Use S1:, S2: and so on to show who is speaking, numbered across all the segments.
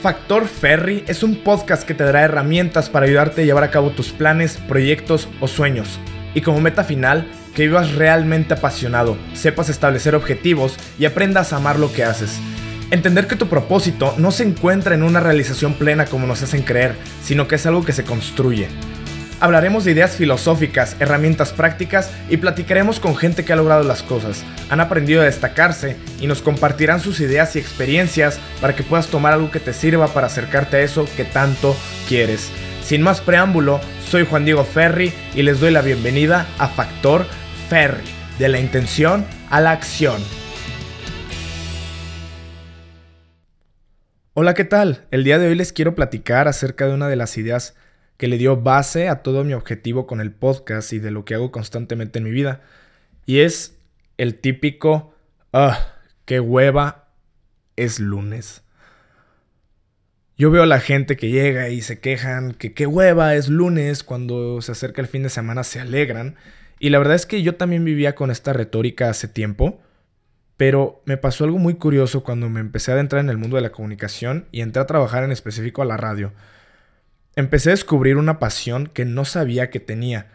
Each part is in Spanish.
S1: Factor Ferry es un podcast que te dará herramientas para ayudarte a llevar a cabo tus planes, proyectos o sueños. Y como meta final, que vivas realmente apasionado, sepas establecer objetivos y aprendas a amar lo que haces. Entender que tu propósito no se encuentra en una realización plena como nos hacen creer, sino que es algo que se construye. Hablaremos de ideas filosóficas, herramientas prácticas y platicaremos con gente que ha logrado las cosas, han aprendido a destacarse y nos compartirán sus ideas y experiencias para que puedas tomar algo que te sirva para acercarte a eso que tanto quieres. Sin más preámbulo, soy Juan Diego Ferri y les doy la bienvenida a Factor Ferri, de la intención a la acción. Hola, ¿qué tal? El día de hoy les quiero platicar acerca de una de las ideas que le dio base a todo mi objetivo con el podcast y de lo que hago constantemente en mi vida. Y es el típico, ah, qué hueva, es lunes. Yo veo a la gente que llega y se quejan que qué hueva es lunes, cuando se acerca el fin de semana se alegran. Y la verdad es que yo también vivía con esta retórica hace tiempo, pero me pasó algo muy curioso cuando me empecé a adentrar en el mundo de la comunicación y entré a trabajar en específico a la radio. Empecé a descubrir una pasión que no sabía que tenía.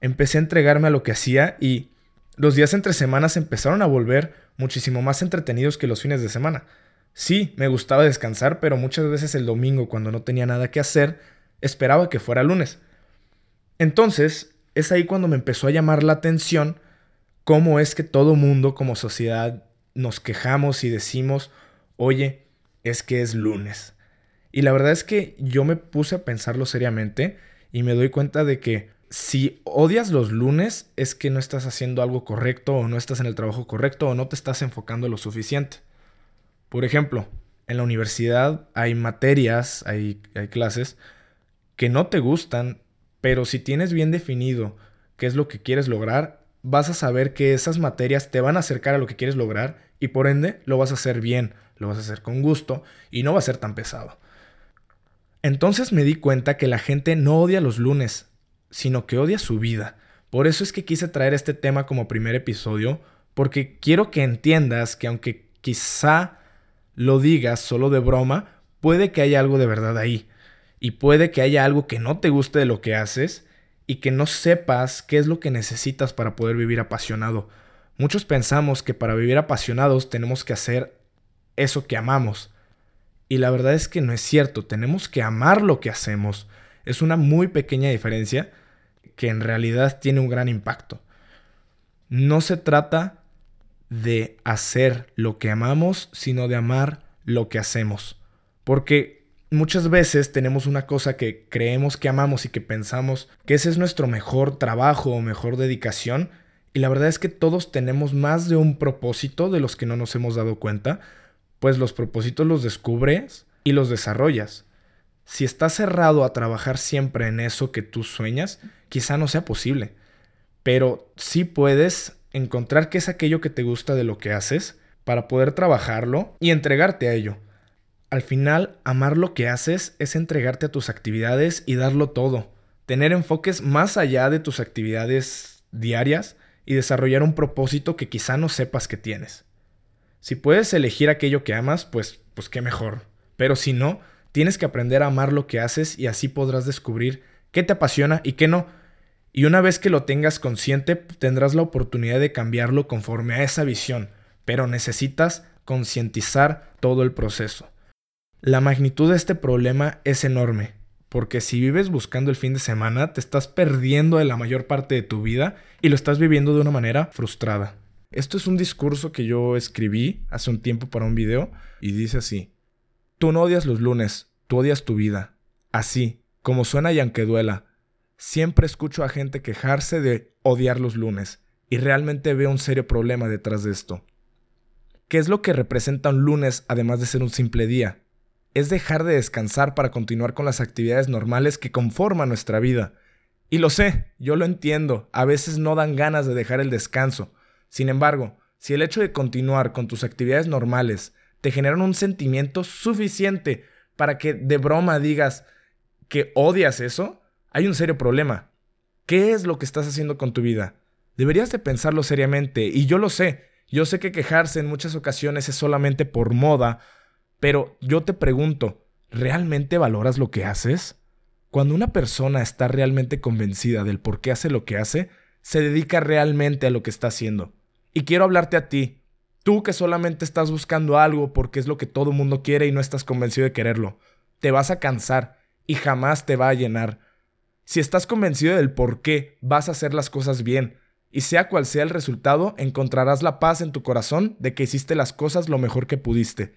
S1: Empecé a entregarme a lo que hacía y los días entre semanas empezaron a volver muchísimo más entretenidos que los fines de semana. Sí, me gustaba descansar, pero muchas veces el domingo, cuando no tenía nada que hacer, esperaba que fuera lunes. Entonces, es ahí cuando me empezó a llamar la atención cómo es que todo mundo como sociedad nos quejamos y decimos, oye, es que es lunes. Y la verdad es que yo me puse a pensarlo seriamente y me doy cuenta de que si odias los lunes es que no estás haciendo algo correcto o no estás en el trabajo correcto o no te estás enfocando lo suficiente. Por ejemplo, en la universidad hay materias, hay, hay clases que no te gustan, pero si tienes bien definido qué es lo que quieres lograr, vas a saber que esas materias te van a acercar a lo que quieres lograr y por ende lo vas a hacer bien, lo vas a hacer con gusto y no va a ser tan pesado. Entonces me di cuenta que la gente no odia los lunes, sino que odia su vida. Por eso es que quise traer este tema como primer episodio, porque quiero que entiendas que aunque quizá lo digas solo de broma, puede que haya algo de verdad ahí. Y puede que haya algo que no te guste de lo que haces y que no sepas qué es lo que necesitas para poder vivir apasionado. Muchos pensamos que para vivir apasionados tenemos que hacer eso que amamos. Y la verdad es que no es cierto, tenemos que amar lo que hacemos. Es una muy pequeña diferencia que en realidad tiene un gran impacto. No se trata de hacer lo que amamos, sino de amar lo que hacemos. Porque muchas veces tenemos una cosa que creemos que amamos y que pensamos que ese es nuestro mejor trabajo o mejor dedicación. Y la verdad es que todos tenemos más de un propósito de los que no nos hemos dado cuenta, pues los propósitos los descubres y los desarrollas. Si estás cerrado a trabajar siempre en eso que tú sueñas, quizá no sea posible. Pero sí puedes encontrar qué es aquello que te gusta de lo que haces para poder trabajarlo y entregarte a ello. Al final, amar lo que haces es entregarte a tus actividades y darlo todo. Tener enfoques más allá de tus actividades diarias y desarrollar un propósito que quizá no sepas que tienes. Si puedes elegir aquello que amas, pues, pues qué mejor. Pero si no, Tienes que aprender a amar lo que haces y así podrás descubrir qué te apasiona y qué no. Y una vez que lo tengas consciente, tendrás la oportunidad de cambiarlo conforme a esa visión, pero necesitas concientizar todo el proceso. La magnitud de este problema es enorme, porque si vives buscando el fin de semana, te estás perdiendo de la mayor parte de tu vida y lo estás viviendo de una manera frustrada. Esto es un discurso que yo escribí hace un tiempo para un video y dice así. Tú no odias los lunes, tú odias tu vida. Así, como suena y aunque duela. Siempre escucho a gente quejarse de odiar los lunes, y realmente veo un serio problema detrás de esto. ¿Qué es lo que representa un lunes además de ser un simple día? Es dejar de descansar para continuar con las actividades normales que conforman nuestra vida. Y lo sé, yo lo entiendo, a veces no dan ganas de dejar el descanso. Sin embargo, si el hecho de continuar con tus actividades normales te generan un sentimiento suficiente para que de broma digas que odias eso, hay un serio problema. ¿Qué es lo que estás haciendo con tu vida? Deberías de pensarlo seriamente, y yo lo sé, yo sé que quejarse en muchas ocasiones es solamente por moda, pero yo te pregunto, ¿realmente valoras lo que haces? Cuando una persona está realmente convencida del por qué hace lo que hace, se dedica realmente a lo que está haciendo. Y quiero hablarte a ti, tú que solamente estás buscando algo porque es lo que todo mundo quiere y no estás convencido de quererlo. Te vas a cansar y jamás te va a llenar. Si estás convencido del por qué, vas a hacer las cosas bien. Y sea cual sea el resultado, encontrarás la paz en tu corazón de que hiciste las cosas lo mejor que pudiste.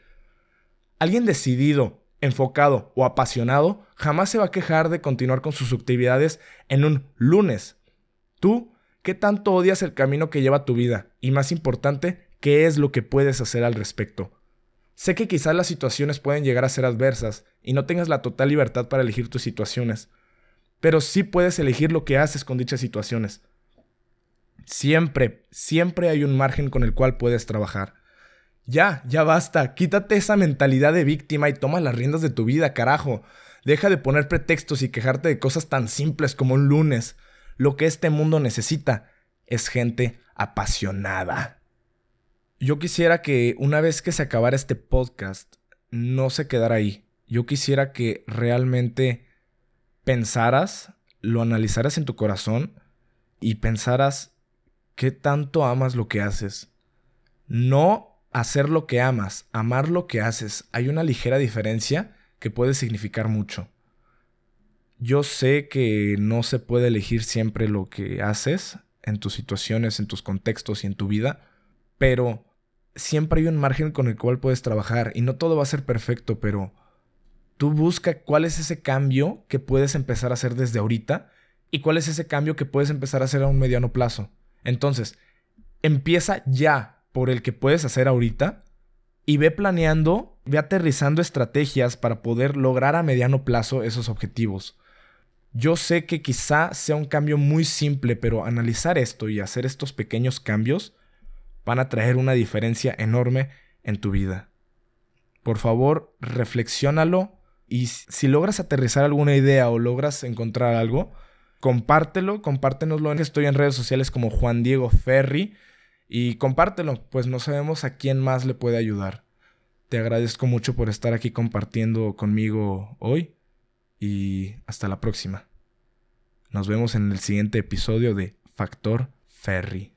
S1: Alguien decidido, enfocado o apasionado jamás se va a quejar de continuar con sus actividades en un lunes. Tú, ¿qué tanto odias el camino que lleva tu vida? Y más importante, ¿qué es lo que puedes hacer al respecto? Sé que quizás las situaciones pueden llegar a ser adversas y no tengas la total libertad para elegir tus situaciones, pero sí puedes elegir lo que haces con dichas situaciones. Siempre, siempre hay un margen con el cual puedes trabajar. Ya, ya basta. Quítate esa mentalidad de víctima y toma las riendas de tu vida, carajo. Deja de poner pretextos y quejarte de cosas tan simples como un lunes. Lo que este mundo necesita es gente apasionada. Yo quisiera que una vez que se acabara este podcast, no se quedara ahí. Yo quisiera que realmente pensaras, lo analizaras en tu corazón y pensaras qué tanto amas lo que haces. No hacer lo que amas, amar lo que haces, hay una ligera diferencia que puede significar mucho. Yo sé que no se puede elegir siempre lo que haces en tus situaciones, en tus contextos y en tu vida, pero siempre hay un margen con el cual puedes trabajar y no todo va a ser perfecto, pero tú busca cuál es ese cambio que puedes empezar a hacer desde ahorita y cuál es ese cambio que puedes empezar a hacer a un mediano plazo. Entonces, empieza ya por el que puedes hacer ahorita y ve planeando, ve aterrizando estrategias para poder lograr a mediano plazo esos objetivos. Yo sé que quizá sea un cambio muy simple, pero analizar esto y hacer estos pequeños cambios van a traer una diferencia enorme en tu vida. Por favor, reflexiónalo y si logras aterrizar alguna idea o logras encontrar algo, compártelo, compártenoslo. Estoy en redes sociales como Juan Diego Ferri y compártelo, pues no sabemos a quién más le puede ayudar. Te agradezco mucho por estar aquí compartiendo conmigo hoy y hasta la próxima. Nos vemos en el siguiente episodio de Factor Ferry.